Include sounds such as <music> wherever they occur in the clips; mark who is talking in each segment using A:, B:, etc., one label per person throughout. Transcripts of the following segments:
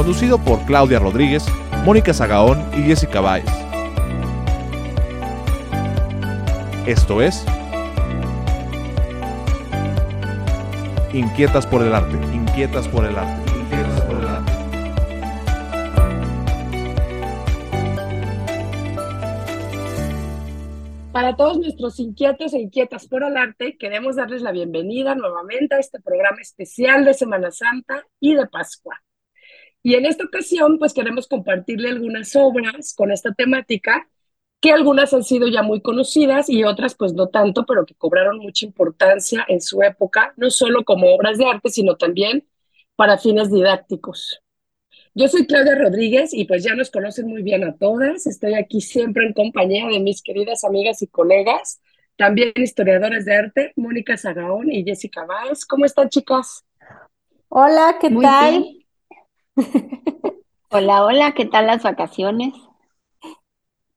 A: Conducido por Claudia Rodríguez, Mónica Zagaón y Jessica Báez. Esto es Inquietas por el arte, inquietas por el arte.
B: Para todos nuestros inquietos e inquietas por el arte, queremos darles la bienvenida nuevamente a este programa especial de Semana Santa y de Pascua. Y en esta ocasión, pues queremos compartirle algunas obras con esta temática, que algunas han sido ya muy conocidas y otras pues no tanto, pero que cobraron mucha importancia en su época, no solo como obras de arte, sino también para fines didácticos. Yo soy Claudia Rodríguez y pues ya nos conocen muy bien a todas. Estoy aquí siempre en compañía de mis queridas amigas y colegas, también historiadoras de arte, Mónica Zagaón y Jessica Vaz. ¿Cómo están, chicas?
C: Hola, ¿qué tal? <laughs>
D: hola, hola, ¿qué tal las vacaciones?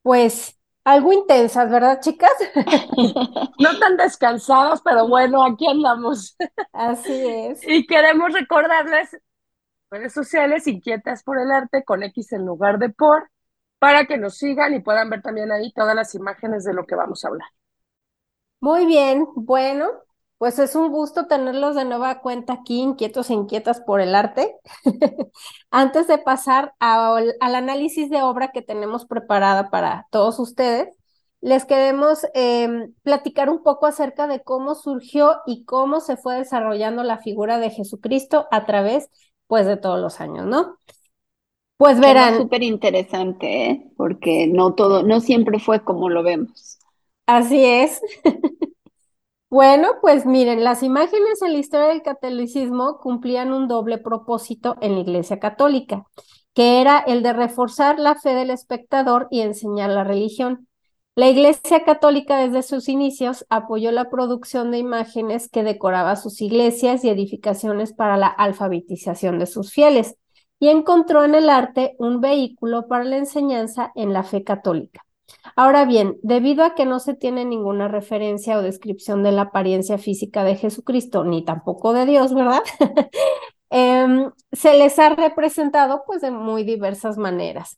C: Pues algo intensas, ¿verdad, chicas? <laughs>
B: no tan descansadas, pero bueno, aquí andamos.
C: Así es.
B: Y queremos recordarles redes sociales inquietas por el arte con X en lugar de por, para que nos sigan y puedan ver también ahí todas las imágenes de lo que vamos a hablar.
C: Muy bien, bueno, pues es un gusto tenerlos de nueva cuenta aquí, inquietos e inquietas por el arte. <laughs> Antes de pasar al análisis de obra que tenemos preparada para todos ustedes, les queremos em, platicar un poco acerca de cómo surgió y cómo se fue desarrollando la figura de Jesucristo a través pues de todos los años, ¿no?
D: Pues verán. Súper interesante, ¿eh? porque no todo, no siempre fue como lo vemos.
C: Así es. <laughs> bueno, pues miren, las imágenes en la historia del catolicismo cumplían un doble propósito en la Iglesia Católica, que era el de reforzar la fe del espectador y enseñar la religión. La Iglesia Católica desde sus inicios apoyó la producción de imágenes que decoraba sus iglesias y edificaciones para la alfabetización de sus fieles y encontró en el arte un vehículo para la enseñanza en la fe católica. Ahora bien, debido a que no se tiene ninguna referencia o descripción de la apariencia física de Jesucristo, ni tampoco de Dios, ¿verdad? <laughs> Em, se les ha representado pues de muy diversas maneras.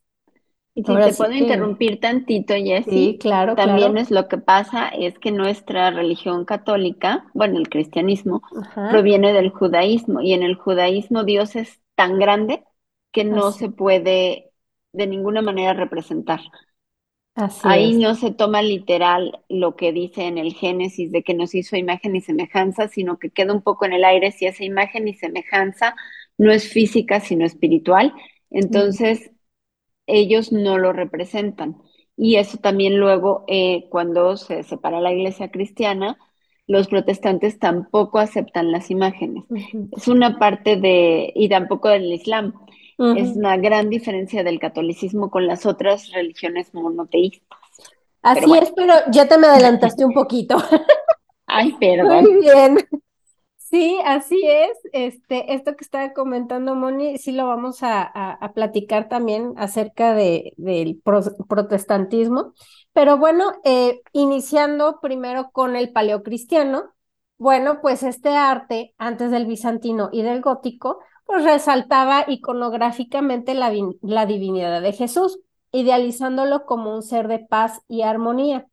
D: Y si te puedo interrumpir tantito, Jessy, sí,
C: claro,
D: también es lo que pasa, es que nuestra religión católica, bueno, el cristianismo, proviene del judaísmo, y en el judaísmo Dios es tan grande que no se puede de ninguna manera representar. Ahí no se toma literal lo que dice en el Génesis de que nos hizo imagen y semejanza, sino que queda un poco en el aire si esa imagen y semejanza no es física, sino espiritual. Entonces, ellos no lo representan. Y eso también luego, eh, cuando se separa la iglesia cristiana, los protestantes tampoco aceptan las imágenes. Es una parte de, y tampoco del Islam. Es una gran diferencia del catolicismo con las otras religiones monoteístas.
C: Así es, pero ya te me adelantaste un <laughs> poquito.
D: Ay, perdón.
C: Muy bien. Sí, así es. Este, esto que estaba comentando Moni, sí lo vamos a, platicar también acerca de, del protestantismo. Pero bueno, eh, iniciando primero con el paleocristiano, bueno, pues este arte, antes del bizantino y del gótico, pues resaltaba iconográficamente la, la divinidad de Jesús, idealizándolo como un ser de paz y armonía.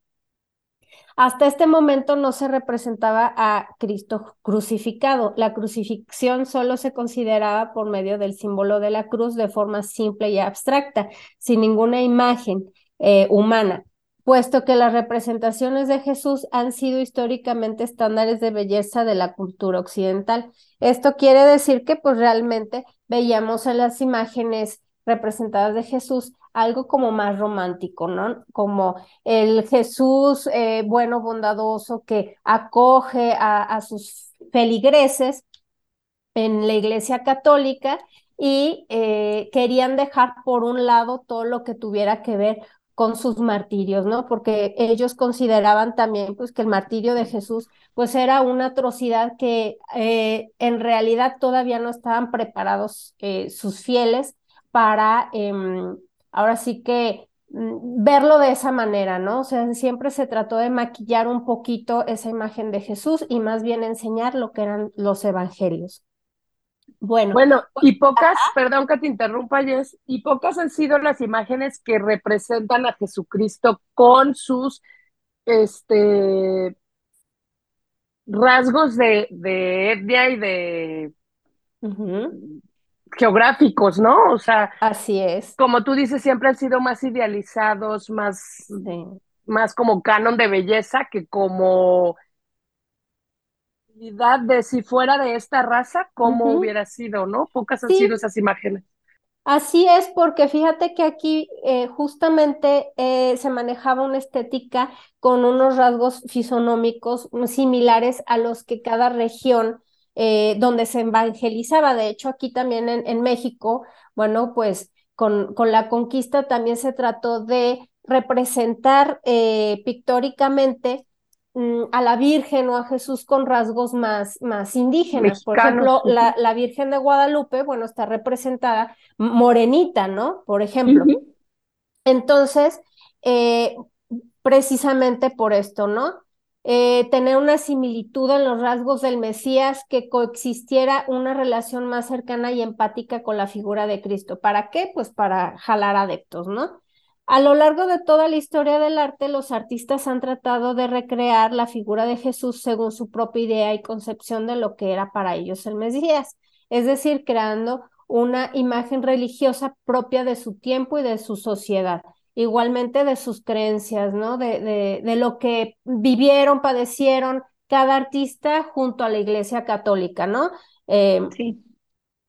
C: Hasta este momento no se representaba a Cristo crucificado. La crucifixión solo se consideraba por medio del símbolo de la cruz de forma simple y abstracta, sin ninguna imagen eh, humana, puesto que las representaciones de Jesús han sido históricamente estándares de belleza de la cultura occidental. Esto quiere decir que pues realmente veíamos en las imágenes representadas de Jesús algo como más romántico, ¿no? Como el Jesús eh, bueno, bondadoso, que acoge a, sus feligreses en la iglesia católica y eh, querían dejar por un lado todo lo que tuviera que ver con sus martirios, ¿no? Porque ellos consideraban también, pues, que el martirio de Jesús, pues, era una atrocidad que eh, en realidad todavía no estaban preparados sus fieles para em, ahora sí que mm, verlo de esa manera, ¿no? O sea, siempre se trató de maquillar un poquito esa imagen de Jesús y más bien enseñar lo que eran los evangelios.
B: Bueno, bueno, y pocas, perdón que te interrumpa, Jess, y pocas han sido las imágenes que representan a Jesucristo con sus este rasgos de, de etnia y de geográficos, ¿no? O sea,
C: así es.
B: Como tú dices, siempre han sido más idealizados, más, más como canon de belleza que como de si fuera de esta raza, cómo hubiera sido, ¿no? Pocas han sido esas imágenes.
C: Así es, porque fíjate que aquí eh, justamente eh, se manejaba una estética con unos rasgos fisonómicos similares a los que cada región eh, donde se evangelizaba. De hecho, aquí también en, México, bueno, pues con, con, la conquista también se trató de representar pictóricamente a la Virgen o a Jesús con rasgos más, más indígenas. Por ejemplo, la, la, Virgen de Guadalupe, bueno, está representada morenita, ¿no? Por ejemplo. Entonces, eh, precisamente por esto, ¿no? Eh, tener una similitud en los rasgos del Mesías, que coexistiera una relación más cercana y empática con la figura de Cristo. ¿Para qué? Pues para jalar adeptos, ¿no? A lo largo de toda la historia del arte, los artistas han tratado de recrear la figura de Jesús según su propia idea y concepción de lo que era para ellos el Mesías, es decir, creando una imagen religiosa propia de su tiempo y de su sociedad igualmente de sus creencias, ¿no? De, de, de lo que vivieron, padecieron cada artista junto a la Iglesia Católica, ¿no?
D: Eh, sí.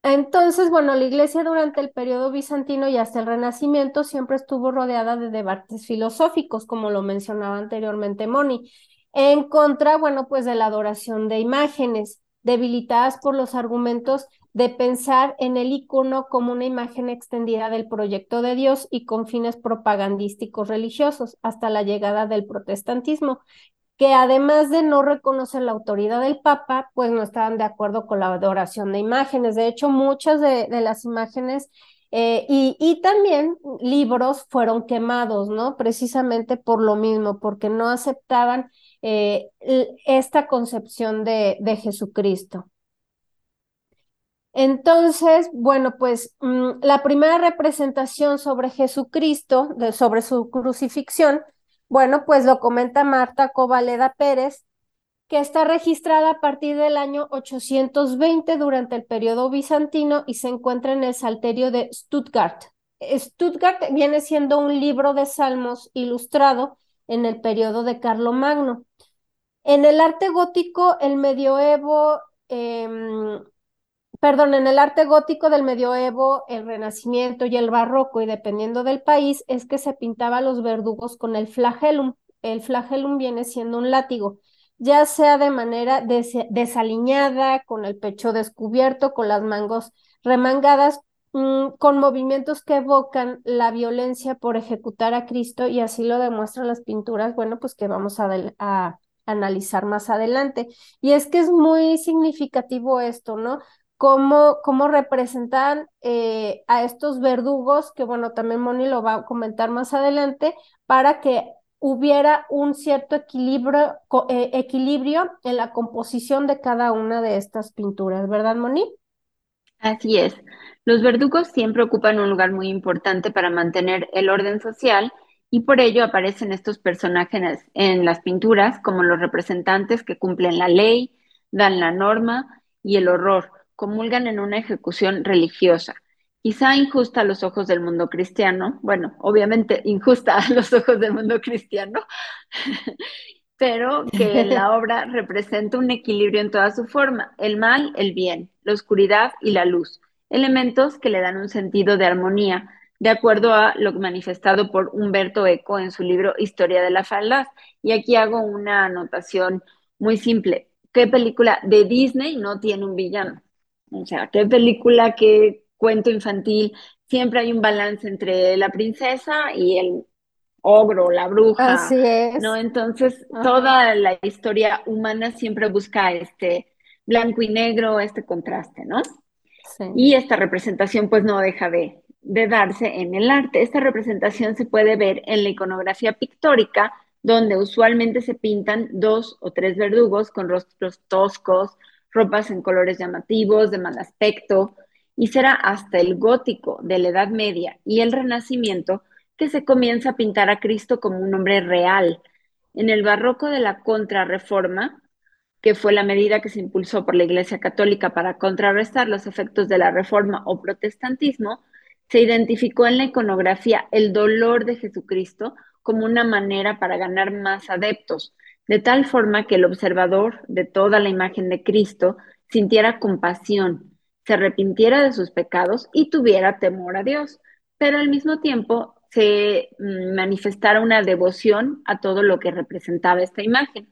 C: Entonces, bueno, la iglesia durante el periodo bizantino y hasta el Renacimiento siempre estuvo rodeada de debates filosóficos, como lo mencionaba anteriormente Moni, en contra, bueno, pues de la adoración de imágenes, debilitadas por los argumentos de pensar en el icono como una imagen extendida del proyecto de Dios y con fines propagandísticos religiosos hasta la llegada del protestantismo, que además de no reconocer la autoridad del Papa, pues no estaban de acuerdo con la adoración de imágenes. De hecho, muchas de, las imágenes eh, y, también libros fueron quemados, ¿no? Precisamente por lo mismo, porque no aceptaban eh, esta concepción de, Jesucristo. Entonces, bueno, pues mm, la primera representación sobre Jesucristo, sobre su crucifixión, bueno, pues lo comenta Marta Covaleda Pérez, que está registrada a partir del año 820 durante el periodo bizantino y se encuentra en el Salterio de Stuttgart. Stuttgart viene siendo un libro de salmos ilustrado en el periodo de Carlomagno. En el arte gótico, el medioevo em, perdón, en el arte gótico del medioevo, el renacimiento y el barroco, y dependiendo del país, es que se pintaba los verdugos con el flagellum. El flagellum viene siendo un látigo, ya sea de manera desaliñada, con el pecho descubierto, con las mangos remangadas, mm, con movimientos que evocan la violencia por ejecutar a Cristo, y así lo demuestran las pinturas, bueno, pues que vamos a, a analizar más adelante. Y es que es muy significativo esto, ¿no? Cómo, cómo representan eh, a estos verdugos, que bueno, también Moni lo va a comentar más adelante, para que hubiera un cierto equilibrio, eh, equilibrio en la composición de cada una de estas pinturas, ¿verdad, Moni?
D: Así es. Los verdugos siempre ocupan un lugar muy importante para mantener el orden social y por ello aparecen estos personajes en las pinturas como los representantes que cumplen la ley, dan la norma y el horror, comulgan en una ejecución religiosa, quizá injusta a los ojos del mundo cristiano, bueno, obviamente <laughs> injusta a los ojos del mundo cristiano, <laughs> pero que la <laughs> obra representa un equilibrio en toda su forma, el mal, el bien, la oscuridad y la luz, elementos que le dan un sentido de armonía, de acuerdo a lo manifestado por Humberto Eco en su libro Historia de la Faldas. Y aquí hago una anotación muy simple. ¿Qué película de Disney no tiene un villano? O sea, ¿qué película, qué cuento infantil? Siempre hay un balance entre la princesa y el ogro, la bruja.
C: Así es.
D: ¿no? Entonces, toda la historia humana siempre busca este blanco y negro, este contraste, ¿no? Sí. Y esta representación pues no deja de, de darse en el arte. Esta representación se puede ver en la iconografía pictórica, donde usualmente se pintan dos o tres verdugos con rostros toscos, ropas en colores llamativos, de mal aspecto, y será hasta el gótico de la Edad Media y el Renacimiento que se comienza a pintar a Cristo como un hombre real. En el barroco de la Contrarreforma, que fue la medida que se impulsó por la Iglesia Católica para contrarrestar los efectos de la Reforma o protestantismo, se identificó en la iconografía el dolor de Jesucristo como una manera para ganar más adeptos, de tal forma que el observador de toda la imagen de Cristo sintiera compasión, se arrepintiera de sus pecados y tuviera temor a Dios, pero al mismo tiempo se mm, manifestara una devoción a todo lo que representaba esta imagen.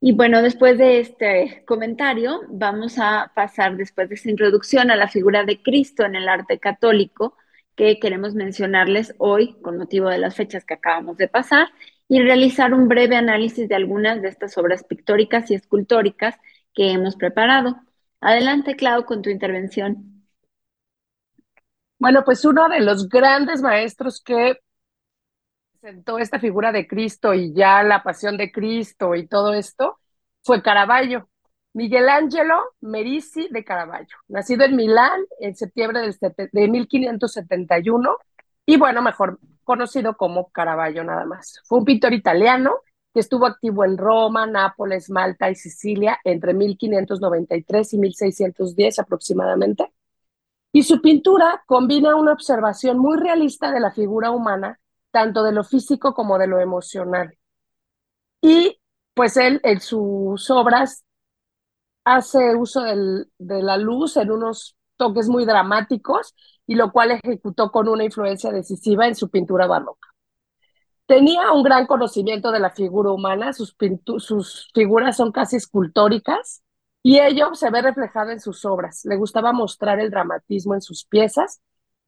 D: Y bueno, después de este comentario, vamos a pasar después de esta introducción a la figura de Cristo en el arte católico que queremos mencionarles hoy con motivo de las fechas que acabamos de pasar y realizar un breve análisis de algunas de estas obras pictóricas y escultóricas que hemos preparado. Adelante, Clau, con tu intervención.
B: Bueno, pues uno de los grandes maestros que presentó esta figura de Cristo y ya la pasión de Cristo y todo esto fue Caravaggio. Miguel Ángelo Merisi de Caravaggio, nacido en Milán en septiembre de 1571 y bueno, mejor conocido como Caravaggio nada más. Fue un pintor italiano que estuvo activo en Roma, Nápoles, Malta y Sicilia entre 1593 y 1610 aproximadamente. Y su pintura combina una observación muy realista de la figura humana tanto de lo físico como de lo emocional. Y pues él en sus obras hace uso del, de la luz en unos toques muy dramáticos y lo cual ejecutó con una influencia decisiva en su pintura barroca. Tenía un gran conocimiento de la figura humana, sus, sus figuras son casi escultóricas y ello se ve reflejado en sus obras. Le gustaba mostrar el dramatismo en sus piezas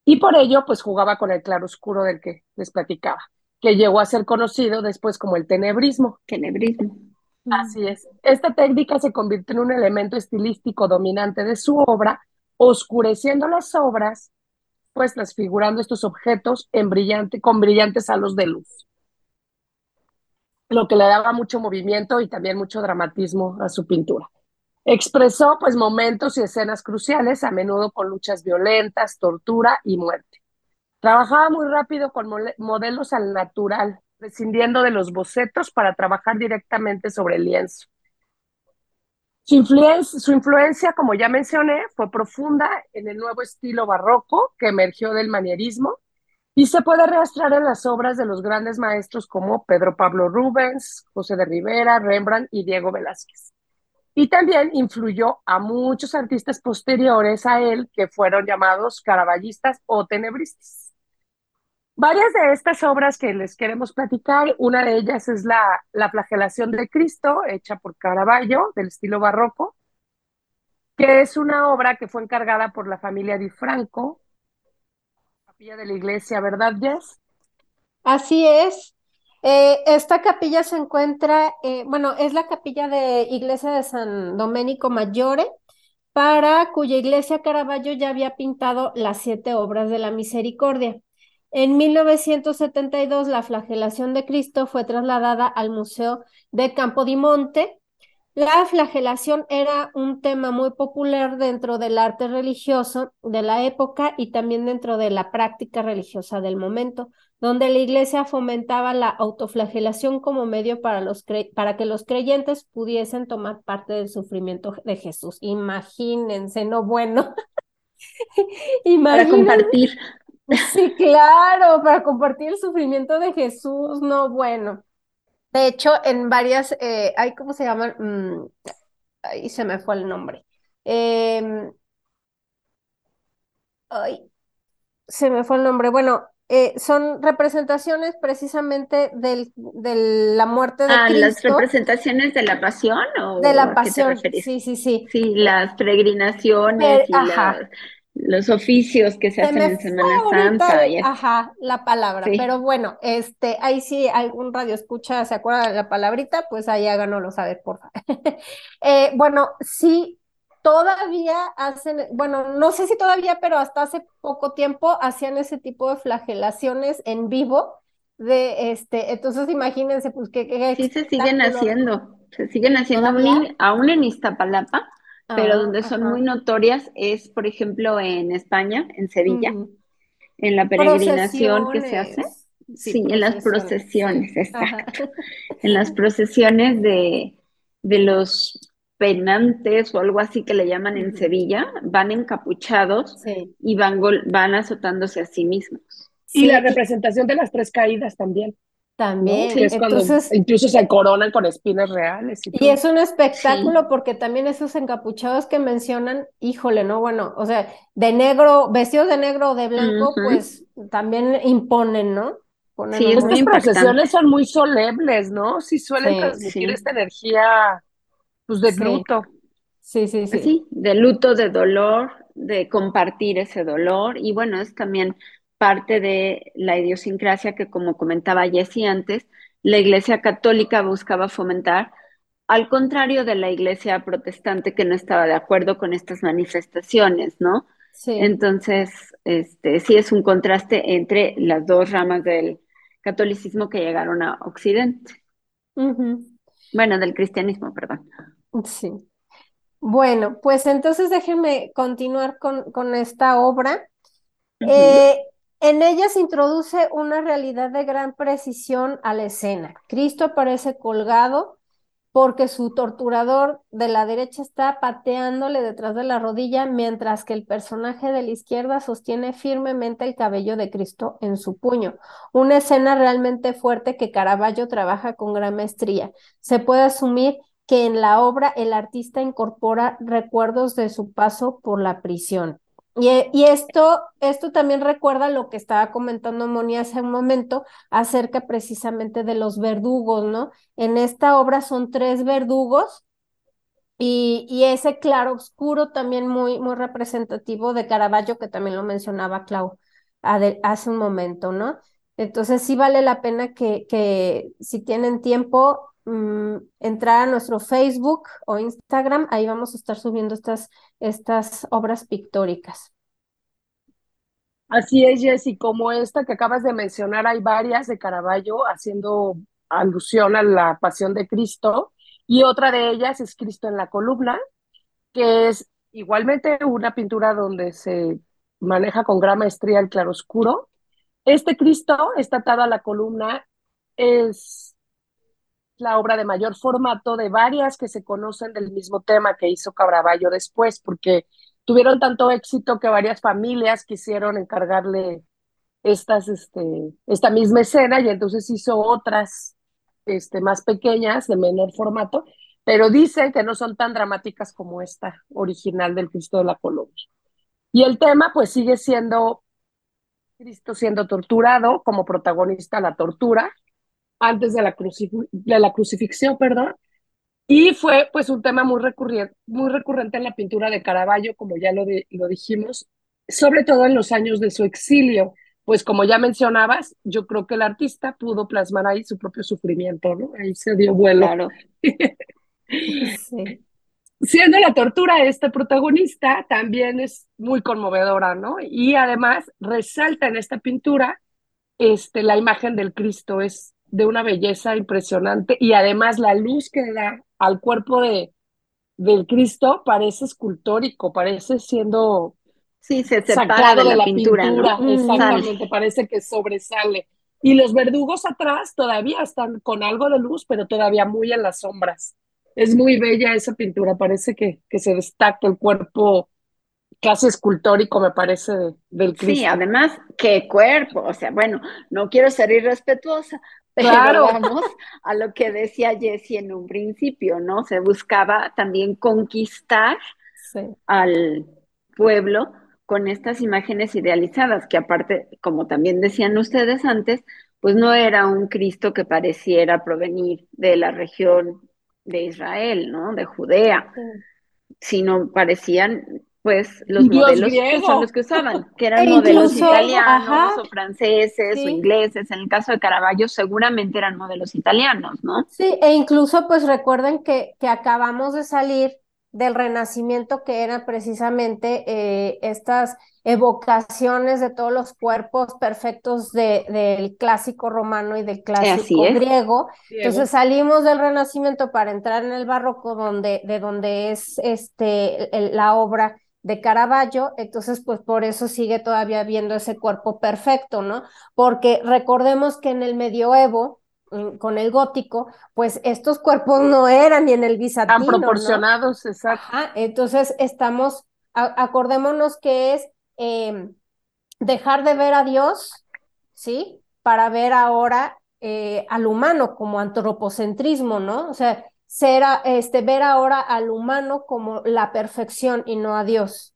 B: y por ello, pues jugaba con el claroscuro del que les platicaba, que llegó a ser conocido después como el tenebrismo.
D: Tenebrismo.
B: Así es. Esta técnica se convirtió en un elemento estilístico dominante de su obra, oscureciendo las obras, pues transfigurando estos objetos con brillantes halos de luz. Lo que le daba mucho movimiento y también mucho dramatismo a su pintura. Expresó pues momentos y escenas cruciales, a menudo con luchas violentas, tortura y muerte. Trabajaba muy rápido con modelos al natural, prescindiendo de los bocetos para trabajar directamente sobre el lienzo. Su influencia, su influencia, como ya mencioné, fue profunda en el nuevo estilo barroco que emergió del manierismo y se puede rastrear en las obras de los grandes maestros como Pedro Pablo Rubens, José de Rivera, Rembrandt y Diego Velázquez. Y también influyó a muchos artistas posteriores a él que fueron llamados caraballistas o tenebristas. Varias de estas obras que les queremos platicar, una de ellas es la, la flagelación de Cristo, hecha por Caravaggio, del estilo barroco, que es una obra que fue encargada por la familia Di Franco, capilla de la iglesia, ¿verdad, Jess?
C: Así es. Eh, esta capilla se encuentra, eh, bueno, es la capilla de iglesia de San Domenico Maggiore, para cuya iglesia Caravaggio ya había pintado las siete obras de la misericordia. En 1972, la flagelación de Cristo fue trasladada al Museo de Campo di Monte. La flagelación era un tema muy popular dentro del arte religioso de la época y también dentro de la práctica religiosa del momento, donde la iglesia fomentaba la autoflagelación como medio para, los para que los creyentes pudiesen tomar parte del sufrimiento de Jesús. Imagínense, no bueno. <laughs>
D: Para compartir.
C: Sí, claro, para compartir el sufrimiento de Jesús, no bueno. De hecho, en varias, eh, hay, ¿cómo se llaman? Mm, ahí se me fue el nombre. Em, ay, se me fue el nombre. Bueno, eh, son representaciones precisamente del, de la muerte de ah,
D: las representaciones de la pasión o
C: de la pasión. sí, sí, sí.
D: Sí, las peregrinaciones y los oficios que se, hacen en Semana Santa.
C: Ajá, la palabra. Pero bueno, este, ahí sí algún radio escucha, se acuerda de la palabrita, pues ahí háganoslo saber, por favor. <laughs> eh, bueno, sí todavía hacen, bueno, no sé si todavía, pero hasta hace poco tiempo hacían ese tipo de flagelaciones en vivo. De este, entonces imagínense, pues que,
D: sí se siguen haciendo, se siguen haciendo aún, en Iztapalapa, pero ah, donde son muy notorias es, por ejemplo, en España, en Sevilla, en la peregrinación que se hace. Sí, en las procesiones, exacto. En las procesiones de, de los penantes o algo así que le llaman en Sevilla, van encapuchados y van, van azotándose a sí mismos.
B: Y la representación de las tres caídas también.
C: También,
B: Entonces, incluso se coronan con espinas reales.
C: Y, es un espectáculo porque también esos encapuchados que mencionan, híjole, ¿no? Bueno, o sea, de negro, vestidos de negro o de blanco, pues también imponen, ¿no?
B: sí, estas procesiones son muy solemnes, ¿no? Sí suelen transmitir esta energía pues de luto.
C: Sí, sí, sí.
D: Sí, de luto, de dolor, de compartir ese dolor. Y bueno, es también parte de la idiosincrasia que, como comentaba Jessie antes, la Iglesia Católica buscaba fomentar, al contrario de la Iglesia Protestante que no estaba de acuerdo con estas manifestaciones, ¿no? Sí. Entonces, este, sí es un contraste entre las dos ramas del catolicismo que llegaron a Occidente. Bueno, del cristianismo, perdón.
C: Sí. Bueno, pues entonces déjenme continuar con, con esta obra. Eh, en ella se introduce una realidad de gran precisión a la escena. Cristo aparece colgado porque su torturador de la derecha está pateándole detrás de la rodilla, mientras que el personaje de la izquierda sostiene firmemente el cabello de Cristo en su puño. Una escena realmente fuerte que Caravaggio trabaja con gran maestría. Se puede asumir que en la obra el artista incorpora recuerdos de su paso por la prisión. Y, y, esto, esto también recuerda lo que estaba comentando Moni hace un momento acerca precisamente de los verdugos, ¿no? En esta obra son tres verdugos y, y ese claro oscuro también muy, muy representativo de Caravaggio, que también lo mencionaba Clau hace un momento, ¿no? Entonces sí vale la pena que, que si tienen tiempo Mm, entrar a nuestro Facebook o Instagram, ahí vamos a estar subiendo estas, estas obras pictóricas.
B: Así es, Jessy, como esta que acabas de mencionar, hay varias de Caravaggio haciendo alusión a la pasión de Cristo, y otra de ellas es Cristo en la columna, que es igualmente una pintura donde se maneja con gran maestría el claroscuro. Este Cristo está atado a la columna, es la obra de mayor formato de varias que se conocen del mismo tema que hizo Cabravallo después, porque tuvieron tanto éxito que varias familias quisieron encargarle estas, este, esta misma escena y entonces hizo otras este, más pequeñas, de menor formato, pero dice que no son tan dramáticas como esta original del Cristo de la Columna. Y el tema pues sigue siendo Cristo siendo torturado como protagonista la tortura, antes de la, de la crucifixión, perdón, y fue pues un tema muy recurrente, muy recurrente en la pintura de Caravaggio, como ya lo, lo dijimos, sobre todo en los años de su exilio, pues como ya mencionabas, yo creo que el artista pudo plasmar ahí su propio sufrimiento, ¿no? Ahí se dio vuelo. Claro. <laughs> sí. Siendo la tortura este protagonista, también es muy conmovedora, ¿no? Y además resalta en esta pintura este, la imagen del Cristo, es de una belleza impresionante y además la luz que da al cuerpo de, del Cristo parece escultórico, parece siendo
D: sí, se sacado de, la, pintura,
B: exactamente, parece que sobresale. Y los verdugos atrás todavía están con algo de luz, pero todavía muy en las sombras. Es muy bella esa pintura, parece que, que se destaca el cuerpo casi escultórico, me parece, del Cristo.
D: Sí, además, qué cuerpo, o sea, bueno, no quiero ser irrespetuosa, <laughs> pero vamos a lo que decía Jessie en un principio, ¿no? Se buscaba también conquistar al pueblo con estas imágenes idealizadas, que aparte, como también decían ustedes antes, pues no era un Cristo que pareciera provenir de la región de Israel, ¿no? De Judea, sino parecían pues los modelos que son los que usaban, que eran <laughs> e modelos italianos o franceses o ingleses. En el caso de Caravaggio seguramente eran modelos italianos, ¿no?
C: Sí, e incluso pues recuerden que, que acabamos de salir del Renacimiento, que eran precisamente eh, estas evocaciones de todos los cuerpos perfectos de, del clásico romano y del clásico griego. Entonces salimos del Renacimiento para entrar en el barroco, donde, de donde es este, la obra de Caravaggio, entonces pues por eso sigue todavía viendo ese cuerpo perfecto, ¿no? Porque recordemos que en el medioevo, con el gótico, pues estos cuerpos no eran ni en el bizantino.
B: Tan proporcionados, exacto.
C: entonces estamos, acordémonos que es em, dejar de ver a Dios, ¿sí? Para ver ahora eh, al humano como antropocentrismo, ¿no? O sea, ser, este, ver ahora al humano como la perfección y no a Dios.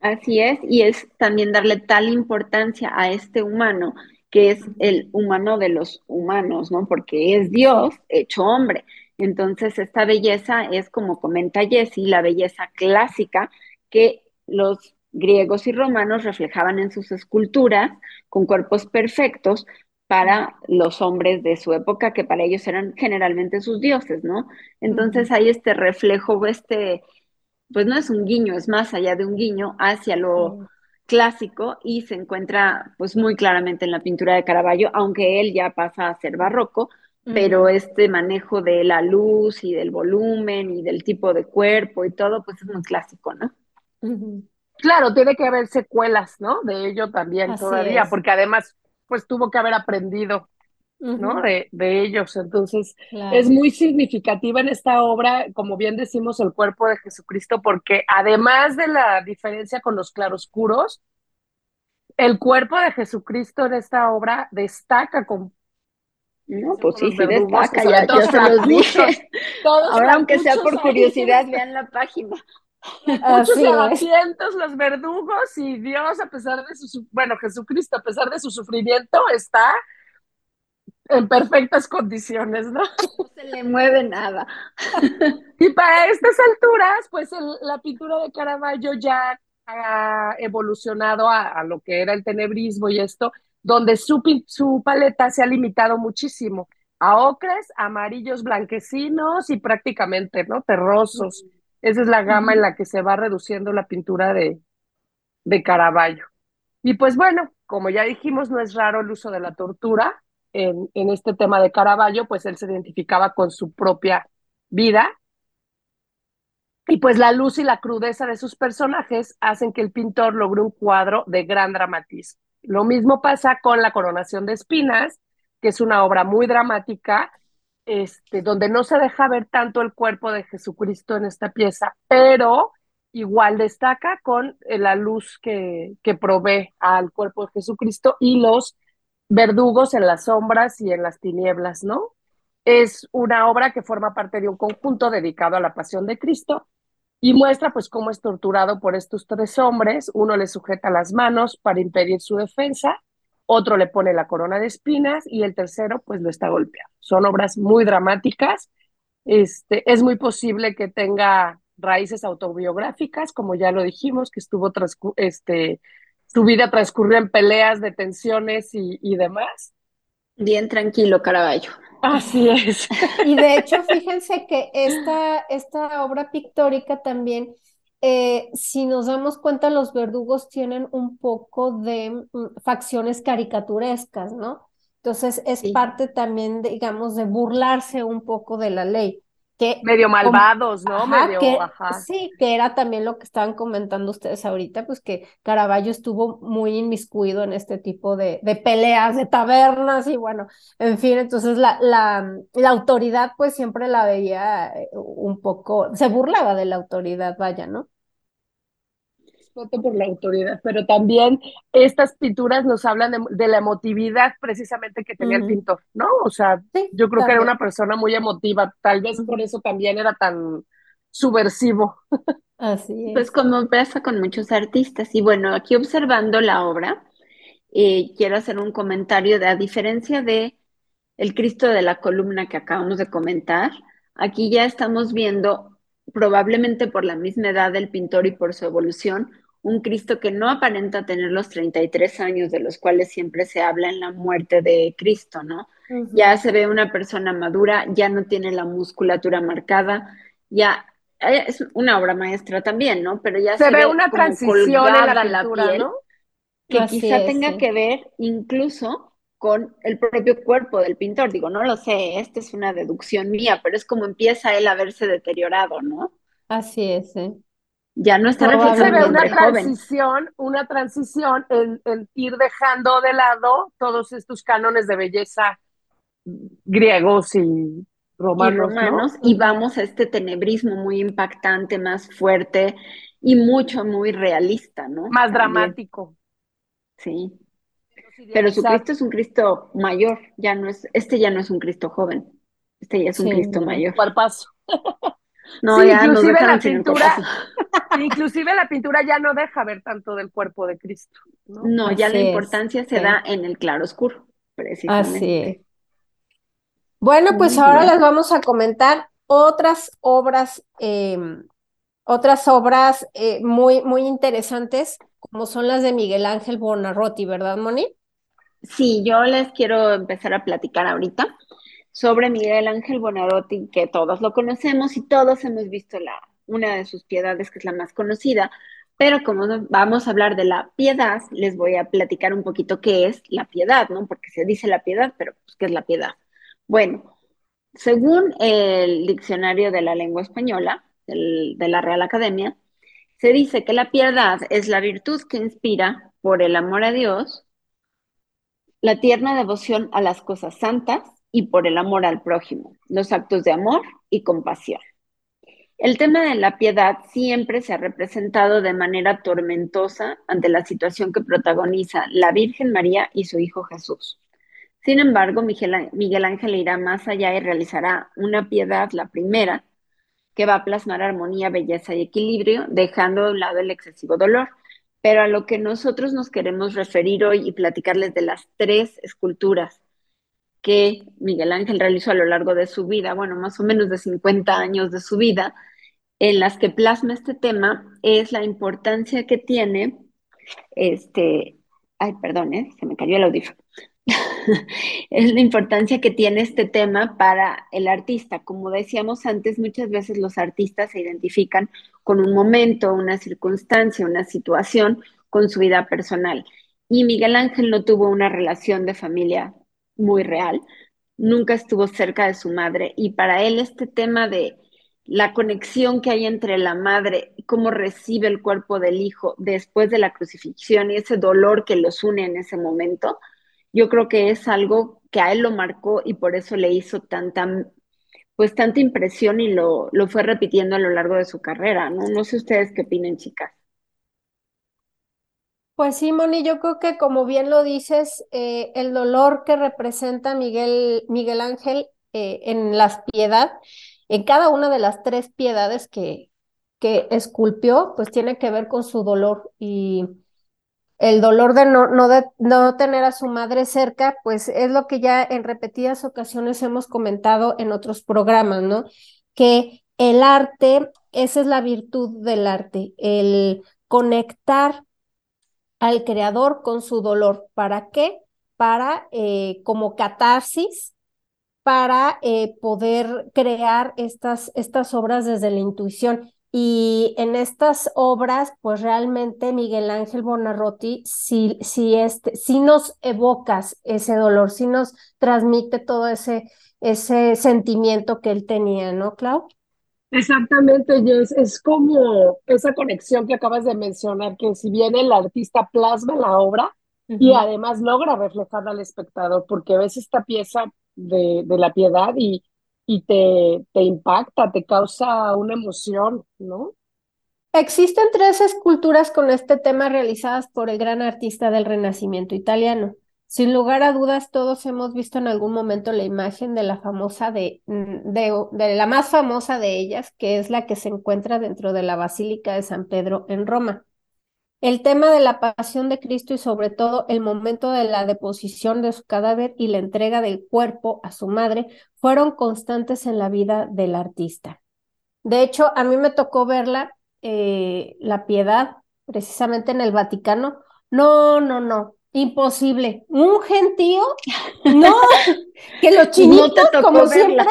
D: Así es, y es también darle tal importancia a este humano que es el humano de los humanos, ¿no? Porque es Dios hecho hombre. Entonces, esta belleza es, como comenta Jessie, la belleza clásica que los griegos y romanos reflejaban en sus esculturas con cuerpos perfectos para los hombres de su época, que para ellos eran generalmente sus dioses, ¿no? Entonces hay este reflejo, este, pues no es un guiño, es más allá de un guiño hacia lo clásico y se encuentra pues muy claramente en la pintura de Caravaggio, aunque él ya pasa a ser barroco, pero este manejo de la luz y del volumen y del tipo de cuerpo y todo, pues es muy clásico, ¿no?
B: Claro, tiene que haber secuelas, ¿no? De ello también todavía, porque además pues tuvo que haber aprendido ¿no? De, de, ellos. Entonces, es muy significativa en esta obra, como bien decimos, el cuerpo de Jesucristo, porque además de la diferencia con los claroscuros, el cuerpo de Jesucristo en esta obra destaca con
D: no, pues sí, sí destaca, ya, ya se los dije. Ahora, aunque sea por curiosidad, vean la página.
B: Muchos lavacientos, los verdugos y Dios, a pesar de su, bueno, Jesucristo, a pesar de su sufrimiento, está en perfectas condiciones, ¿no? <laughs>
D: No se le mueve nada.
B: Y para estas alturas, pues la pintura de Caravaggio ya ha evolucionado a, lo que era el tenebrismo y esto, donde su, su paleta se ha limitado muchísimo a ocres, amarillos blanquecinos y prácticamente, ¿no? Terrosos. Esa es la gama en la que se va reduciendo la pintura de, de Caravaggio. Y pues bueno, como ya dijimos, no es raro el uso de la tortura, en, este tema de Caravaggio, pues él se identificaba con su propia vida. Y pues la luz y la crudeza de sus personajes hacen que el pintor logre un cuadro de gran dramatismo. Lo mismo pasa con La coronación de espinas, que es una obra muy dramática, este, donde no se deja ver tanto el cuerpo de Jesucristo en esta pieza, pero igual destaca con la luz que, que provee al cuerpo de Jesucristo y los verdugos en las sombras y en las tinieblas, ¿no? Es una obra que forma parte de un conjunto dedicado a la pasión de Cristo y muestra pues cómo es torturado por estos tres hombres. Uno le sujeta las manos para impedir su defensa, otro le pone la corona de espinas y el tercero pues lo está golpeando. Son obras muy dramáticas. Este, es muy posible que tenga raíces autobiográficas, como ya lo dijimos, que estuvo este, tu vida transcurrió en peleas, detenciones y, y demás.
D: Bien tranquilo, Caravaggio.
B: Así es. <laughs>
C: Y de hecho, fíjense que esta, esta obra pictórica también, eh, si nos damos cuenta, los verdugos tienen un poco de mm, facciones caricaturescas, ¿no? Entonces es parte también, digamos, de burlarse un poco de la ley.
B: que, medio malvados, ¿no? medio,
C: Sí, que era también lo que estaban comentando ustedes ahorita, pues que Caravaggio estuvo muy inmiscuido en este tipo de, de peleas, de tabernas y bueno, en fin, entonces la, la, la autoridad pues siempre la veía eh, un poco, se burlaba de la autoridad, vaya, ¿no?
B: Por la autoridad, pero también estas pinturas nos hablan de, la emotividad precisamente que tenía el pintor, ¿no? O sea, yo creo que era una persona muy emotiva, tal vez por eso también era tan subversivo.
C: Así es.
D: Pues como pasa con muchos artistas. Y bueno, aquí observando la obra, eh, quiero hacer un comentario de, a diferencia de el Cristo de la columna que acabamos de comentar, aquí ya estamos viendo probablemente por la misma edad del pintor y por su evolución, un Cristo que no aparenta tener los 33 años de los cuales siempre se habla en la muerte de Cristo, ¿no? Ya se ve una persona madura, ya no tiene la musculatura marcada, ya eh, es una obra maestra también, ¿no? Pero ya
B: se, ve, una transición en la, pintura, ¿no?
D: Que quizá tenga que ver incluso con el propio cuerpo del pintor. Digo, no lo sé, esta es una deducción mía, pero es como empieza él a verse deteriorado, ¿no?
C: Así es, ¿eh?
D: Ya no está
B: reflejando una transición, una transición en, ir dejando de lado todos estos cánones de belleza griegos y romanos,
D: y, vamos a este tenebrismo muy impactante, más fuerte y mucho, muy realista, ¿no?
B: Más dramático.
D: Sí. Pero su Cristo es un Cristo mayor, ya no es, este ya no es un Cristo joven, este ya es un Cristo mayor.
B: paso. <laughs>
D: No, ya inclusive la
B: pintura, <laughs> inclusive la pintura ya no deja ver tanto del cuerpo de Cristo.
D: No, ya la importancia se da en el claro oscuro, precisamente.
C: Así es. Bueno, pues ahora les vamos a comentar otras obras, em, otras obras eh, muy, muy interesantes, como son las de Miguel Ángel Bonarroti, ¿verdad, Moni?
D: Sí, yo les quiero empezar a platicar ahorita sobre Miguel Ángel Bonarotti, que todos lo conocemos y todos hemos visto la, una de sus piedades, que es la más conocida, pero como vamos a hablar de la piedad, les voy a platicar un poquito qué es la piedad, ¿no? Porque se dice la piedad, pero pues, ¿qué es la piedad? Bueno, según el diccionario de la lengua española, de la Real Academia, se dice que la piedad es la virtud que inspira por el amor a Dios, la tierna devoción a las cosas santas, y por el amor al prójimo, los actos de amor y compasión. El tema de la piedad siempre se ha representado de manera tormentosa ante la situación que protagoniza la Virgen María y su Hijo Jesús. Sin embargo, Miguel, Ángel irá más allá y realizará una piedad, la primera, que va a plasmar armonía, belleza y equilibrio, dejando a un lado el excesivo dolor. Pero a lo que nosotros nos queremos referir hoy y platicarles de las tres esculturas que Miguel Ángel realizó a lo largo de su vida, bueno, más o menos de 50 años de su vida, en las que plasma este tema, es la importancia que tiene, este, ay, perdón, ¿eh? se me cayó el audífono. <laughs> es la importancia que tiene este tema para el artista. Como decíamos antes, muchas veces los artistas se identifican con un momento, una circunstancia, una situación con su vida personal. Y Miguel Ángel no tuvo una relación de familia muy real, nunca estuvo cerca de su madre y para él este tema de la conexión que hay entre la madre, cómo recibe el cuerpo del hijo después de la crucifixión y ese dolor que los une en ese momento, yo creo que es algo que a él lo marcó y por eso le hizo tanta, pues tanta impresión y lo, lo fue repitiendo a lo largo de su carrera, ¿no? No sé ustedes qué opinen, chicas.
C: Pues sí, Moni, yo creo que como bien lo dices, eh, el dolor que representa Miguel, Miguel Ángel eh, en las piedad, en cada una de las tres piedades que, que esculpió, pues tiene que ver con su dolor y el dolor de no, no, de no tener a su madre cerca, pues es lo que ya en repetidas ocasiones hemos comentado en otros programas, ¿no? Que el arte, esa es la virtud del arte, el conectar al creador con su dolor. ¿Para qué? Para eh, como catarsis, para eh, poder crear estas, estas obras desde la intuición. Y en estas obras, pues realmente Miguel Ángel Bonarroti si si este, si nos evocas ese dolor, si nos transmite todo ese, ese sentimiento que él tenía, ¿no, Clau?
B: Exactamente, Jess, es como esa conexión que acabas de mencionar, que si bien el artista plasma la obra y además logra reflejar al espectador, porque ves esta pieza de, de la piedad y, y te, te impacta, te causa una emoción, ¿no?
C: Existen tres esculturas con este tema realizadas por el gran artista del Renacimiento italiano. Sin lugar a dudas, todos hemos visto en algún momento la imagen de la famosa de, mm, de, la más famosa de ellas, que es la que se encuentra dentro de la Basílica de San Pedro en Roma. El tema de la pasión de Cristo y sobre todo el momento de la deposición de su cadáver y la entrega del cuerpo a su madre fueron constantes en la vida del artista. De hecho, a mí me tocó verla, eh, la piedad, precisamente en el Vaticano. No, no, no, Imposible. Un gentío, <laughs> no, que los chinitos, como siempre.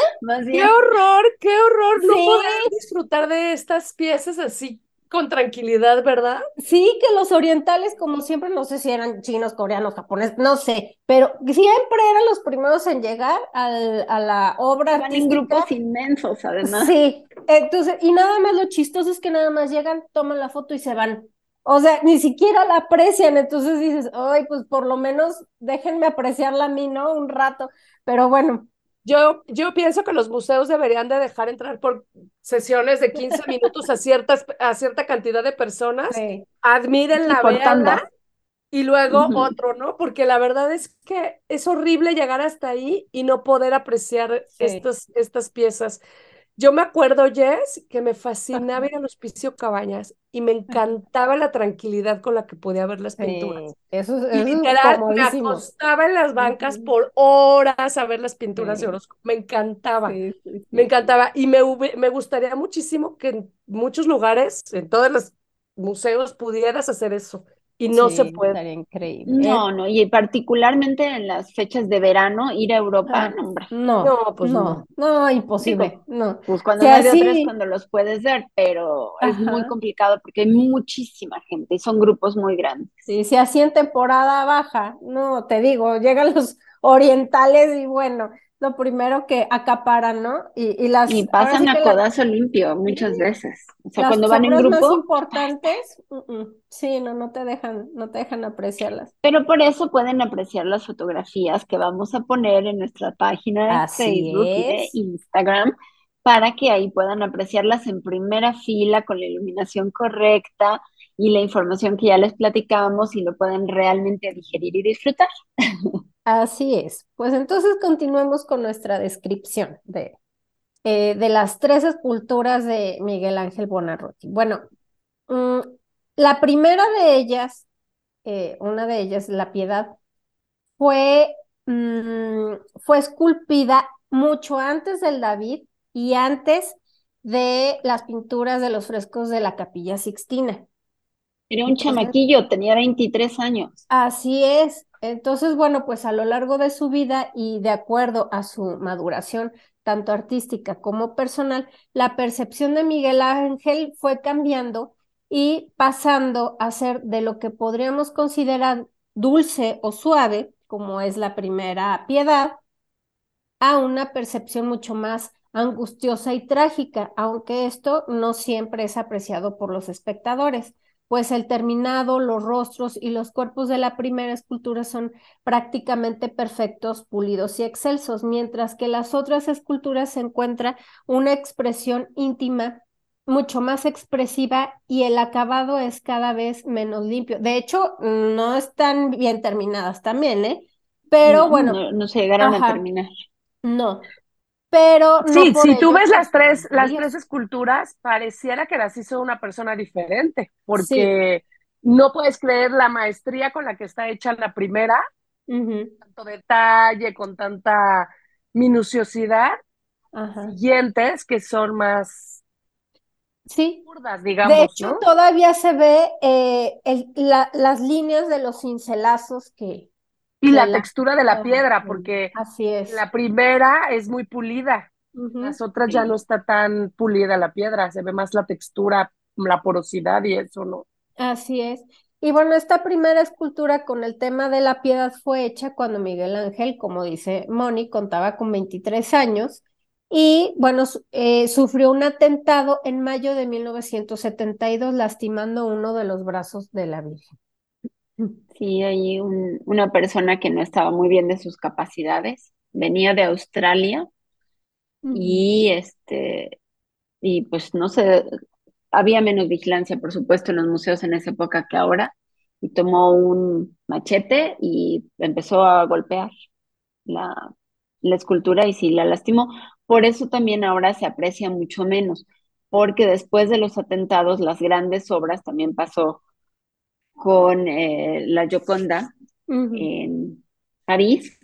B: Qué horror, qué horror. No poder disfrutar de estas piezas así con tranquilidad, ¿verdad?
C: Sí, que los orientales, como siempre, no sé si eran chinos, coreanos, japoneses, no sé, pero siempre eran los primeros en llegar al, a la obra.
D: Van en grupos inmensos, además.
C: Sí, entonces, y nada más lo chistoso es que nada más llegan, toman la foto y se van. O sea, ni siquiera la aprecian, entonces dices, ay, pues por lo menos déjenme apreciarla a mí, ¿no? Un rato. Pero bueno.
B: Yo, yo pienso que los museos deberían de dejar entrar por sesiones de 15 <laughs> minutos a, ciertas, a cierta cantidad de personas, admiren la veanla y luego otro, ¿no? Porque la verdad es que es horrible llegar hasta ahí y no poder apreciar estas, estas piezas. Yo me acuerdo, Jess, que me fascinaba ir al hospicio Cabañas y me encantaba la tranquilidad con la que podía ver las pinturas.
C: eso, es
B: literal, me acostaba en las bancas por horas a ver las pinturas de Orozco. Me encantaba, me encantaba. Y me, me gustaría muchísimo que en muchos lugares, en todos los museos, pudieras hacer eso y no se puede.
C: increíble.
D: No, no, y particularmente en las fechas de verano, ir a Europa,
C: ah, no, no, pues no, no, imposible, no.
D: Pues cuando hay otras cuando los puedes ver, pero es muy complicado porque hay muchísima gente y son grupos muy grandes.
C: Sí, si así en temporada baja, no, te digo, llegan los <laughs> orientales y bueno, lo primero que acaparan, ¿no? Y, y las
D: y pasan a codazo limpio muchas veces. O sea, cuando van en grupo.
C: más importantes, sí, no, no te dejan, no te dejan apreciarlas.
D: Pero por eso pueden apreciar las fotografías que vamos a poner en nuestra página de Facebook y de Instagram para que ahí puedan apreciarlas en primera fila con la iluminación correcta y la información que ya les platicábamos y lo pueden realmente digerir y disfrutar. <laughs>
C: Así es. Pues entonces continuemos con nuestra descripción de, eh, de las tres esculturas de Miguel Ángel Bonarroti. Bueno, mm, la primera de ellas, eh, una de ellas, La Piedad, fue, mm, fue esculpida mucho antes del David y antes de las pinturas de los frescos de la Capilla Sixtina.
D: Era un chamaquillo, tenía 23 años.
C: Así es. Entonces, bueno, pues a lo largo de su vida y de acuerdo a su maduración, tanto artística como personal, la percepción de Miguel Ángel fue cambiando y pasando a ser de lo que podríamos considerar dulce o suave, como es la primera piedad, a una percepción mucho más angustiosa y trágica, aunque esto no siempre es apreciado por los espectadores pues el terminado, los rostros y los cuerpos de la primera escultura son prácticamente perfectos, pulidos y excelsos, mientras que las otras esculturas se encuentra una expresión íntima mucho más expresiva y el acabado es cada vez menos limpio. De hecho, no están bien terminadas también, ¿eh? Pero bueno.
D: No, se llegaron a terminar.
C: No, pero
B: sí, si tú ves las tres, las tres esculturas, pareciera que las hizo una persona diferente, porque no puedes creer la maestría con la que está hecha la primera, tanto detalle, con tanta minuciosidad, siguientes que son más
C: sí.
B: burdas, digamos.
C: De hecho, todavía se ve eh, las líneas de los cincelazos que,
B: y la, textura de la piedra, porque Así es. la primera es muy pulida, las otras ya no está tan pulida la piedra, se ve más la textura, la porosidad y eso, ¿no?
C: Así es. Y bueno, esta primera escultura con el tema de la piedad fue hecha cuando Miguel Ángel, como dice Moni, contaba con 23 años y bueno, eh, sufrió un atentado en mayo de 1972, lastimando uno de los brazos de la Virgen.
D: Sí, hay una persona que no estaba muy bien de sus capacidades, venía de Australia y este, y pues no sé, había menos vigilancia, por supuesto, en los museos en esa época que ahora, y tomó un machete y empezó a golpear la, la escultura y sí la lastimó. Por eso también ahora se aprecia mucho menos, porque después de los atentados, las grandes obras también pasó con eh, la Gioconda en París.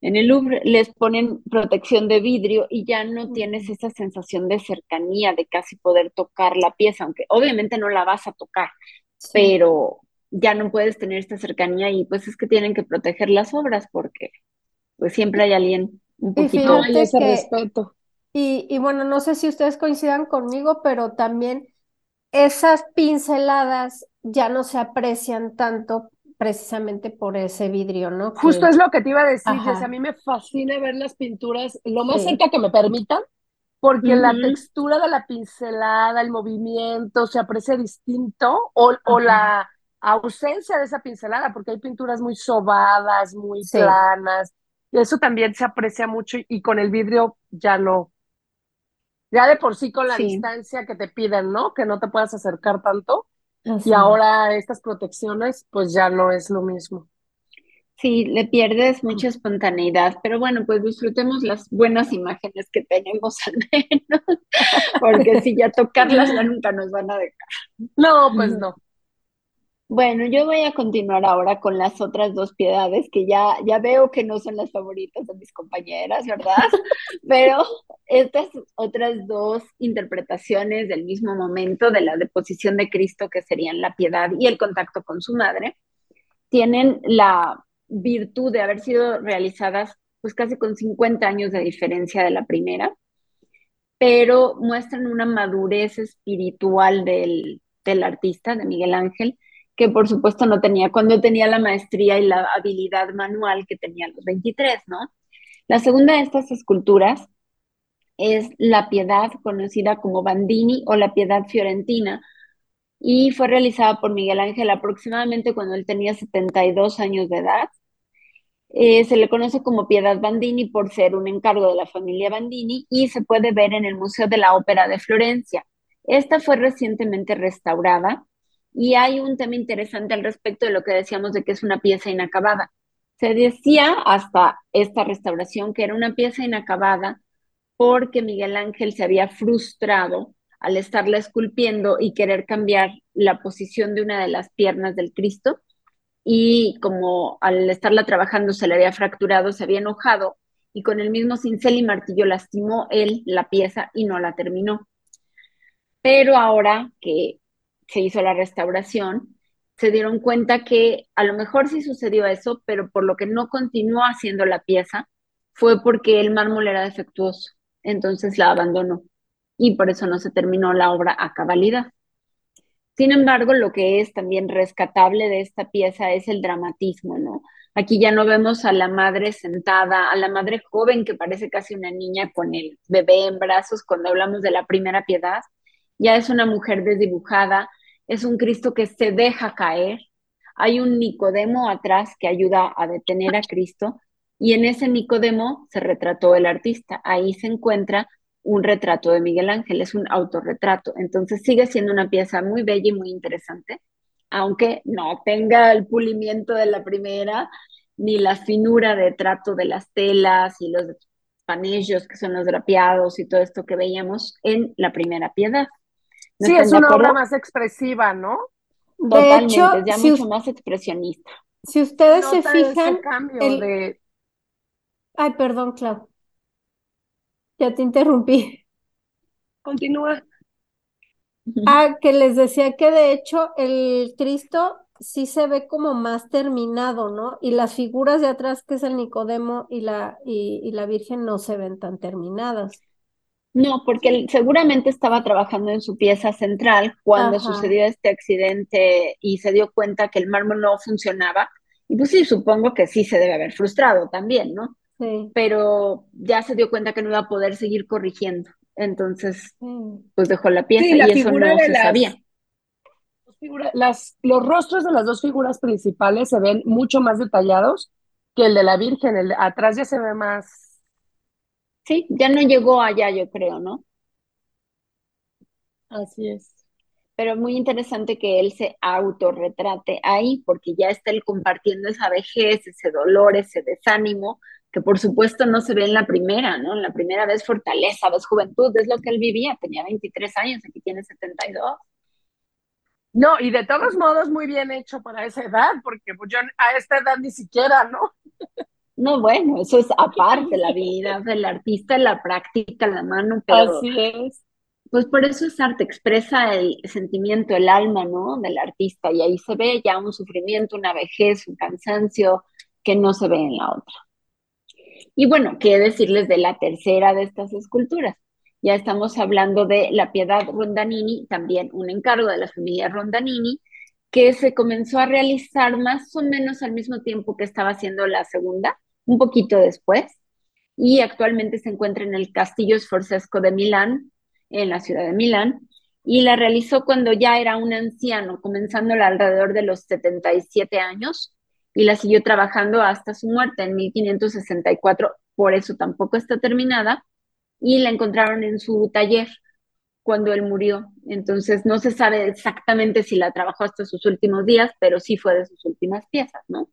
D: En el Louvre les ponen protección de vidrio y ya no tienes esa sensación de cercanía, de casi poder tocar la pieza, aunque obviamente no la vas a tocar, pero ya no puedes tener esta cercanía y pues es que tienen que proteger las obras porque pues siempre hay alguien un poquito
B: de ese respeto.
C: Y, y bueno, no sé si ustedes coincidan conmigo, pero también esas pinceladas ya no se aprecian tanto precisamente por ese vidrio, ¿no?
B: Justo es lo que te iba a decir, a mí me fascina ver las pinturas lo más cerca que me permitan, porque la textura de la pincelada, el movimiento se aprecia distinto o, o la ausencia de esa pincelada, porque hay pinturas muy sobadas, muy planas, y eso también se aprecia mucho y con el vidrio ya no. Ya de por sí con la distancia que te piden, ¿no? Que no te puedas acercar tanto. Y ahora estas protecciones, pues ya no es lo mismo.
D: Sí, le pierdes mucha espontaneidad, pero bueno, pues disfrutemos las buenas imágenes que tenemos al menos, <laughs> porque si ya tocarlas ya nunca nos van a dejar.
B: No, pues no.
D: Bueno, yo voy a continuar ahora con las otras dos piedades que ya, ya veo que no son las favoritas de mis compañeras, ¿verdad? <laughs> Pero estas otras dos interpretaciones del mismo momento de la deposición de Cristo, que serían la piedad y el contacto con su madre, tienen la virtud de haber sido realizadas pues casi con 50 años de diferencia de la primera, pero muestran una madurez espiritual del, del artista, de Miguel Ángel, que por supuesto no tenía cuando tenía la maestría y la habilidad manual que tenía a los 23, ¿no? La segunda de estas esculturas es la Piedad, conocida como Bandini o la Piedad Fiorentina, y fue realizada por Miguel Ángel aproximadamente cuando él tenía 72 años de edad. Eh, se le conoce como Piedad Bandini por ser un encargo de la familia Bandini y se puede ver en el Museo de la Ópera de Florencia. Esta fue recientemente restaurada y hay un tema interesante al respecto de lo que decíamos de que es una pieza inacabada. Se decía hasta esta restauración que era una pieza inacabada porque Miguel Ángel se había frustrado al estarla esculpiendo y querer cambiar la posición de una de las piernas del Cristo y como al estarla trabajando se le había fracturado, se había enojado y con el mismo cincel y martillo lastimó él la pieza y no la terminó. Pero ahora que se hizo la restauración, se dieron cuenta que a lo mejor sí sucedió eso, pero por lo que no continuó haciendo la pieza fue porque el mármol era defectuoso, entonces la abandonó y por eso no se terminó la obra a cabalidad. Sin embargo, lo que es también rescatable de esta pieza es el dramatismo, ¿no? Aquí ya no vemos a la madre sentada, a la madre joven que parece casi una niña con el bebé en brazos cuando hablamos de la primera piedad. Ya es una mujer desdibujada, es un Cristo que se deja caer. Hay un Nicodemo atrás que ayuda a detener a Cristo y en ese Nicodemo se retrató el artista. Ahí se encuentra un retrato de Miguel Ángel, es un autorretrato. Entonces sigue siendo una pieza muy bella y muy interesante, aunque no tenga el pulimiento de la primera, ni la finura de trato de las telas y los panellos que son los drapeados y todo esto que veíamos en la primera piedad
B: sí, es una obra más expresiva, ¿no?
D: Totalmente, es ya mucho más expresionista.
C: Si ustedes se fijan. Ay, perdón, Clau. Ya te interrumpí.
B: Continúa.
C: Ah, que les decía que de hecho el Cristo sí se ve como más terminado, ¿no? Y las figuras de atrás, que es el Nicodemo y la, y la Virgen, no se ven tan terminadas.
D: No, porque seguramente estaba trabajando en su pieza central cuando sucedió este accidente y se dio cuenta que el mármol no funcionaba. Y pues sí, supongo que sí se debe haber frustrado también, ¿no? Sí. Pero ya se dio cuenta que no iba a poder seguir corrigiendo. Entonces, pues dejó la pieza y eso no se sabía.
B: Las, los rostros de las dos figuras principales se ven mucho más detallados que el de la Virgen. El de atrás ya se ve más.
D: Sí, ya no llegó allá, yo creo, ¿no?
B: Así es.
D: Pero muy interesante que él se autorretrate ahí, porque ya está él compartiendo esa vejez, ese dolor, ese desánimo, que por supuesto no se ve en la primera, ¿no? En la primera vez fortaleza, ves juventud, es lo que él vivía, tenía 23 años, aquí tiene 72.
B: No, y de todos modos muy bien hecho para esa edad, porque pues yo a esta edad ni siquiera, ¿no?
D: No, bueno, eso es aparte, la vida del artista, la práctica, la mano, pero...
B: Así es.
D: Pues por eso es arte, expresa el sentimiento, el alma, ¿no? Del artista, y ahí se ve ya un sufrimiento, una vejez, un cansancio que no se ve en la otra. Y bueno, qué decirles de la tercera de estas esculturas. Ya estamos hablando de la Piedad Rondanini, también un encargo de la familia Rondanini, que se comenzó a realizar más o menos al mismo tiempo que estaba haciendo la segunda, un poquito después, y actualmente se encuentra en el Castillo Sforzesco de Milán, en la ciudad de Milán, y la realizó cuando ya era un anciano, comenzándola alrededor de los 77 años, y la siguió trabajando hasta su muerte en 1564, por eso tampoco está terminada, y la encontraron en su taller cuando él murió. Entonces no se sabe exactamente si la trabajó hasta sus últimos días, pero sí fue de sus últimas piezas, ¿no?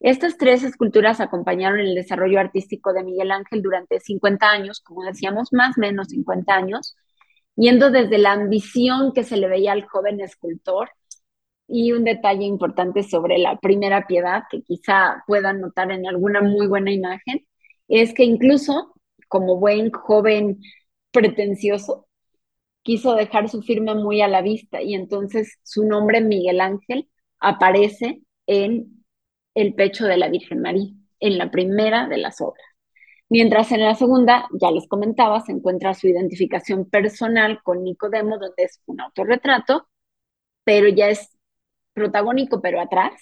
D: Estas tres esculturas acompañaron el desarrollo artístico de Miguel Ángel durante 50 años, como decíamos, más o menos 50 años, yendo desde la ambición que se le veía al joven escultor y un detalle importante sobre la primera piedad que quizá puedan notar en alguna muy buena imagen, es que incluso como buen joven pretencioso, quiso dejar su firma muy a la vista y entonces su nombre Miguel Ángel aparece en el pecho de la Virgen María, en la primera de las obras. Mientras en la segunda, ya les comentaba, se encuentra su identificación personal con Nicodemo, donde es un autorretrato, pero ya es protagónico, pero atrás,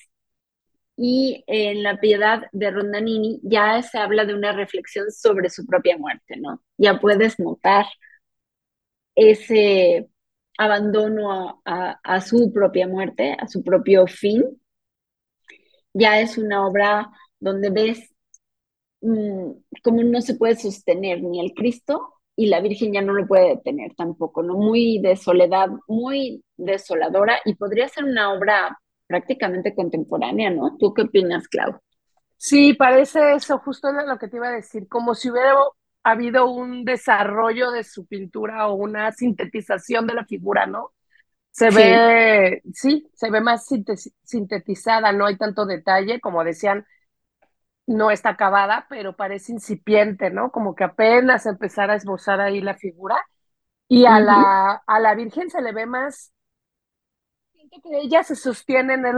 D: y en la piedad de Rondanini ya se habla de una reflexión sobre su propia muerte, ¿no? Ya puedes notar ese abandono a, su propia muerte, a su propio fin. Ya es una obra donde ves mm, cómo no se puede sostener ni el Cristo y la Virgen ya no lo puede detener tampoco, ¿no? Muy de soledad, muy desoladora y podría ser una obra prácticamente contemporánea, ¿no? ¿Tú qué opinas, Clau?
B: Sí, parece eso, justo lo que te iba a decir, como si hubiera habido un desarrollo de su pintura o una sintetización de la figura, ¿no? Se ve, sí, se ve más sintetizada, no hay tanto detalle, como decían, no está acabada, pero parece incipiente, ¿no? Como que apenas empezar a esbozar ahí la figura. Y a, la, a la Virgen se le ve más que ella se sostiene en el,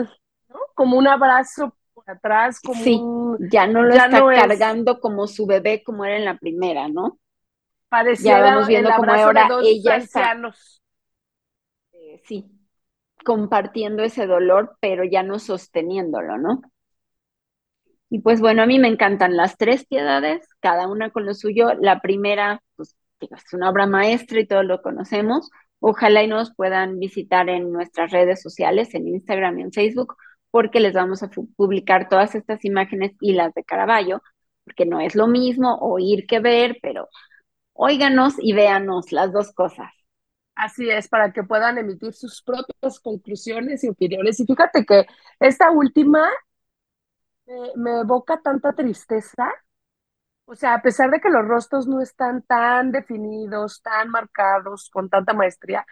B: ¿no? Como un abrazo por atrás, como
D: sí, ya no lo está cargando como su bebé como era en la primera, ¿no?
B: Parecía ya vamos viendo como ahora ella está,
D: eh, sí, compartiendo ese dolor, pero ya no sosteniéndolo, ¿no? Y pues bueno, a mí me encantan las tres piedades, cada una con lo suyo. La primera, pues es una obra maestra y todos lo conocemos. Ojalá y nos puedan visitar en nuestras redes sociales, en Instagram y en Facebook, porque les vamos a publicar todas estas imágenes y las de Caravaggio, porque no es lo mismo oír que ver, pero óiganos y véanos las dos cosas.
B: Así es, para que puedan emitir sus propias conclusiones y opiniones. Y fíjate que esta última me evoca tanta tristeza o sea, a pesar de que los rostros no están tan definidos, tan marcados, con tanta maestría,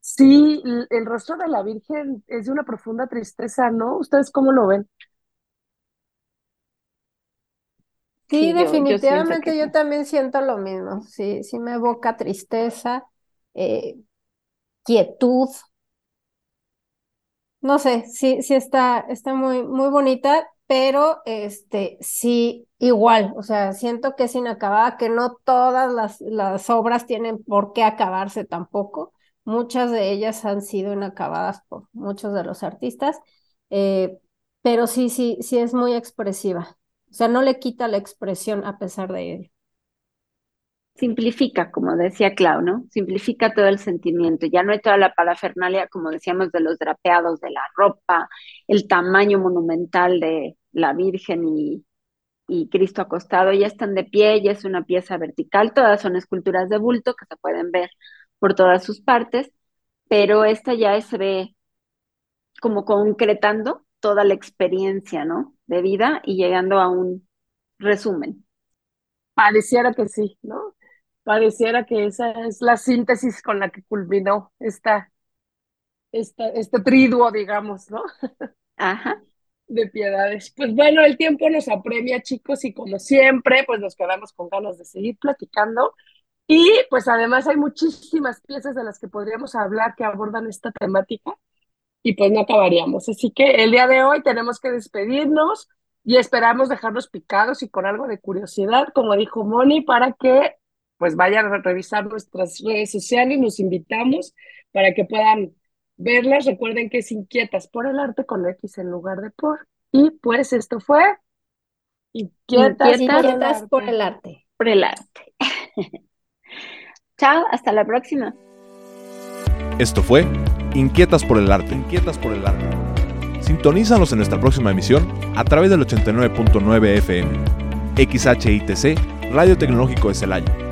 B: sí, el rostro de la Virgen es de una profunda tristeza, ¿no? ¿Ustedes cómo lo ven?
C: Sí, definitivamente yo, también siento lo mismo. Sí, sí me evoca tristeza, eh, quietud. No sé, sí, sí está, está muy, muy bonita pero este sí, igual, o sea, siento que es inacabada, que no todas las, las obras tienen por qué acabarse tampoco. Muchas de ellas han sido inacabadas por muchos de los artistas, eh, pero sí, sí, sí es muy expresiva. O sea, no le quita la expresión a pesar de ello.
D: Simplifica, como decía Clau, ¿no? Simplifica todo el sentimiento. Ya no hay toda la parafernalia, como decíamos, de los drapeados, de la ropa, el tamaño monumental de la Virgen y, y Cristo acostado. Ya están de pie, ya es una pieza vertical. Todas son esculturas de bulto que se pueden ver por todas sus partes, pero esta ya se ve como concretando toda la experiencia, ¿no? De vida y llegando a un resumen.
B: Pareciera que sí, ¿no? Pareciera que esa es la síntesis con la que culminó esta, esta, este triduo, digamos, ¿no?
D: Ajá. <laughs>
B: De piedades. Pues bueno, el tiempo nos apremia, chicos, y como siempre, pues nos quedamos con ganas de seguir platicando. Y pues además hay muchísimas piezas de las que podríamos hablar que abordan esta temática y pues no acabaríamos. Así que el día de hoy tenemos que despedirnos y esperamos dejarlos picados y con algo de curiosidad, como dijo Moni, para que pues vayan a revisar nuestras redes sociales, nos invitamos para que puedan verlas. Recuerden que es Inquietas por el arte con X en lugar de por. Y pues esto fue
C: Inquietas, Inquietas por el arte.
D: Por el arte. <laughs> Chao, hasta la próxima.
A: Esto fue Inquietas por el arte. Inquietas por el arte. Sintonízanos en nuestra próxima emisión a través del 89.9 FM. XHITC, Radio Tecnológico de Celaya.